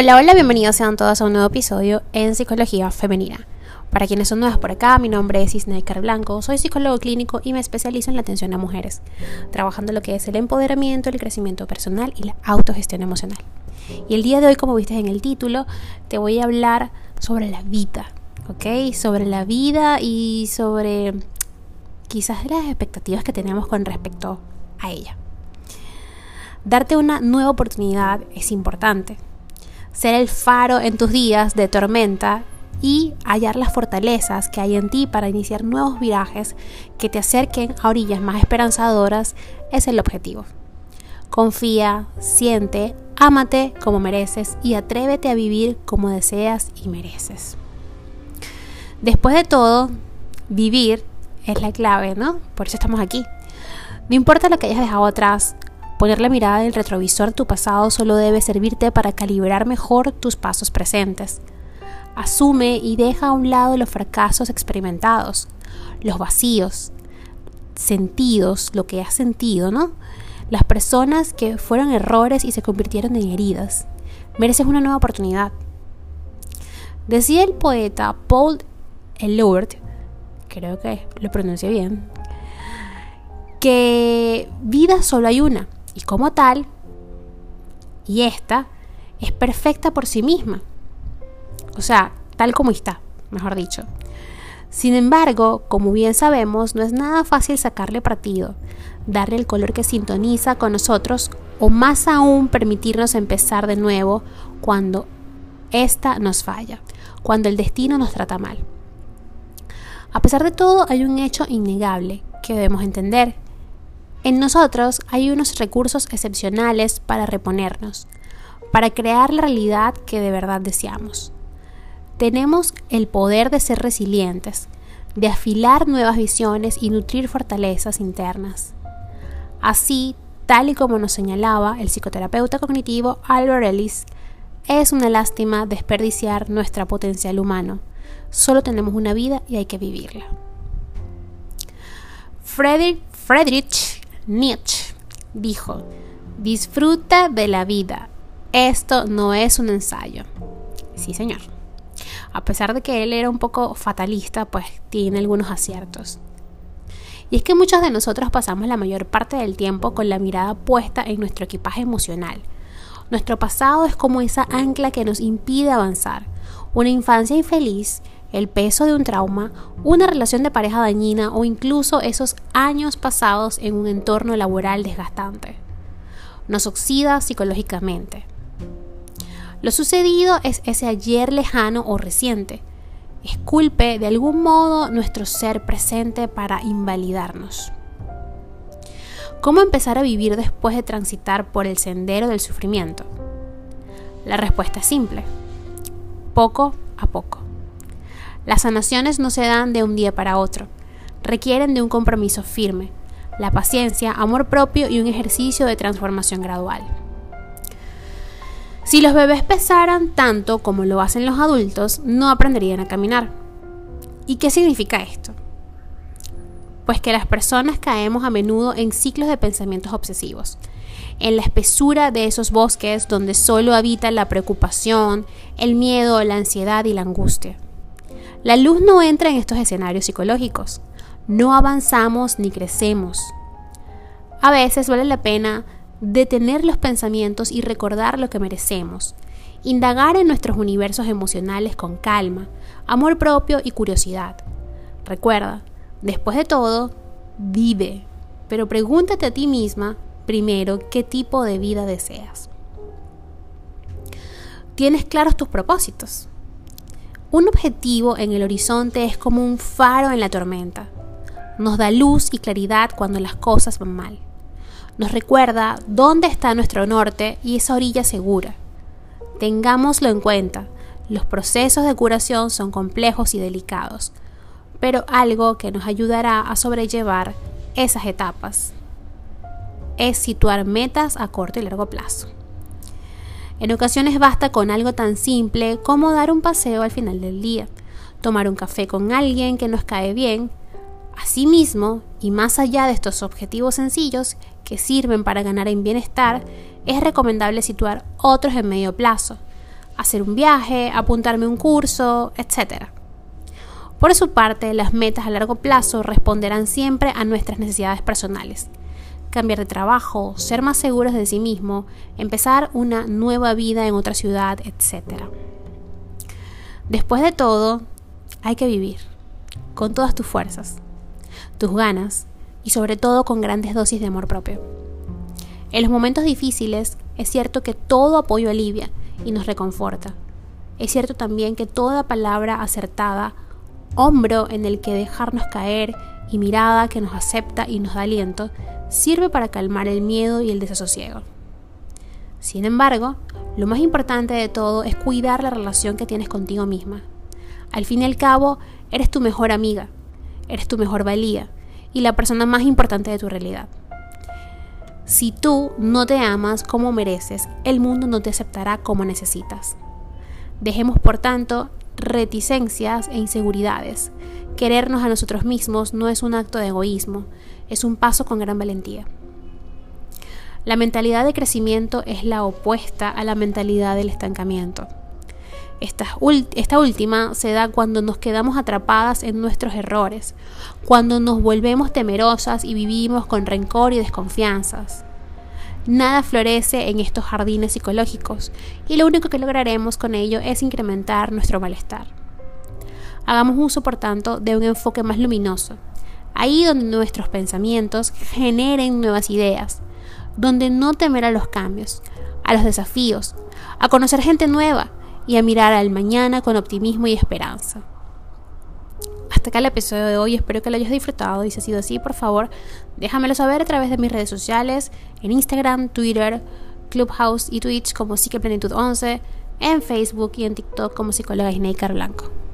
Hola, hola, bienvenidos sean todos a un nuevo episodio en Psicología Femenina. Para quienes son nuevas por acá, mi nombre es Isneker Blanco, soy psicólogo clínico y me especializo en la atención a mujeres, trabajando lo que es el empoderamiento, el crecimiento personal y la autogestión emocional. Y el día de hoy, como viste en el título, te voy a hablar sobre la vida, ¿ok? Sobre la vida y sobre quizás las expectativas que tenemos con respecto a ella. Darte una nueva oportunidad es importante. Ser el faro en tus días de tormenta y hallar las fortalezas que hay en ti para iniciar nuevos virajes que te acerquen a orillas más esperanzadoras es el objetivo. Confía, siente, ámate como mereces y atrévete a vivir como deseas y mereces. Después de todo, vivir es la clave, ¿no? Por eso estamos aquí. No importa lo que hayas dejado atrás, poner la mirada en el retrovisor tu pasado solo debe servirte para calibrar mejor tus pasos presentes. Asume y deja a un lado los fracasos experimentados, los vacíos, sentidos, lo que has sentido, ¿no? Las personas que fueron errores y se convirtieron en heridas. Mereces una nueva oportunidad. Decía el poeta Paul Eluard, creo que lo pronuncié bien, que vida solo hay una y como tal, y esta es perfecta por sí misma. O sea, tal como está, mejor dicho. Sin embargo, como bien sabemos, no es nada fácil sacarle partido, darle el color que sintoniza con nosotros o más aún permitirnos empezar de nuevo cuando esta nos falla, cuando el destino nos trata mal. A pesar de todo, hay un hecho innegable que debemos entender. En nosotros hay unos recursos excepcionales para reponernos, para crear la realidad que de verdad deseamos. Tenemos el poder de ser resilientes, de afilar nuevas visiones y nutrir fortalezas internas. Así, tal y como nos señalaba el psicoterapeuta cognitivo Albert Ellis, es una lástima desperdiciar nuestra potencial humano Solo tenemos una vida y hay que vivirla. Friedrich, Friedrich Nietzsche dijo, disfruta de la vida. Esto no es un ensayo. Sí, señor. A pesar de que él era un poco fatalista, pues tiene algunos aciertos. Y es que muchos de nosotros pasamos la mayor parte del tiempo con la mirada puesta en nuestro equipaje emocional. Nuestro pasado es como esa ancla que nos impide avanzar. Una infancia infeliz el peso de un trauma, una relación de pareja dañina o incluso esos años pasados en un entorno laboral desgastante. Nos oxida psicológicamente. Lo sucedido es ese ayer lejano o reciente. Esculpe de algún modo nuestro ser presente para invalidarnos. ¿Cómo empezar a vivir después de transitar por el sendero del sufrimiento? La respuesta es simple. Poco a poco. Las sanaciones no se dan de un día para otro, requieren de un compromiso firme, la paciencia, amor propio y un ejercicio de transformación gradual. Si los bebés pesaran tanto como lo hacen los adultos, no aprenderían a caminar. ¿Y qué significa esto? Pues que las personas caemos a menudo en ciclos de pensamientos obsesivos, en la espesura de esos bosques donde solo habita la preocupación, el miedo, la ansiedad y la angustia. La luz no entra en estos escenarios psicológicos. No avanzamos ni crecemos. A veces vale la pena detener los pensamientos y recordar lo que merecemos. Indagar en nuestros universos emocionales con calma, amor propio y curiosidad. Recuerda, después de todo, vive, pero pregúntate a ti misma primero qué tipo de vida deseas. ¿Tienes claros tus propósitos? Un objetivo en el horizonte es como un faro en la tormenta. Nos da luz y claridad cuando las cosas van mal. Nos recuerda dónde está nuestro norte y esa orilla segura. Tengámoslo en cuenta, los procesos de curación son complejos y delicados, pero algo que nos ayudará a sobrellevar esas etapas es situar metas a corto y largo plazo. En ocasiones basta con algo tan simple como dar un paseo al final del día, tomar un café con alguien que nos cae bien. Asimismo, y más allá de estos objetivos sencillos que sirven para ganar en bienestar, es recomendable situar otros en medio plazo, hacer un viaje, apuntarme un curso, etc. Por su parte, las metas a largo plazo responderán siempre a nuestras necesidades personales. Cambiar de trabajo, ser más seguros de sí mismo, empezar una nueva vida en otra ciudad, etc. Después de todo, hay que vivir, con todas tus fuerzas, tus ganas y sobre todo con grandes dosis de amor propio. En los momentos difíciles es cierto que todo apoyo alivia y nos reconforta. Es cierto también que toda palabra acertada, hombro en el que dejarnos caer y mirada que nos acepta y nos da aliento, sirve para calmar el miedo y el desasosiego. Sin embargo, lo más importante de todo es cuidar la relación que tienes contigo misma. Al fin y al cabo, eres tu mejor amiga, eres tu mejor valía y la persona más importante de tu realidad. Si tú no te amas como mereces, el mundo no te aceptará como necesitas. Dejemos, por tanto, reticencias e inseguridades. Querernos a nosotros mismos no es un acto de egoísmo, es un paso con gran valentía. La mentalidad de crecimiento es la opuesta a la mentalidad del estancamiento. Esta, última se da cuando nos quedamos atrapadas en nuestros errores, cuando nos volvemos temerosas y vivimos con rencor y desconfianzas. Nada florece en estos jardines psicológicos y lo único que lograremos con ello es incrementar nuestro malestar. Hagamos uso, por tanto, de un enfoque más luminoso, ahí donde nuestros pensamientos generen nuevas ideas, donde no temer a los cambios, a los desafíos, a conocer gente nueva y a mirar al mañana con optimismo y esperanza. Hasta acá el episodio de hoy, espero que lo hayas disfrutado y si ha sido así, por favor, déjamelo saber a través de mis redes sociales, en Instagram, Twitter, Clubhouse y Twitch como Psiqueplenitud11, en Facebook y en TikTok como psicóloga Snaker Blanco.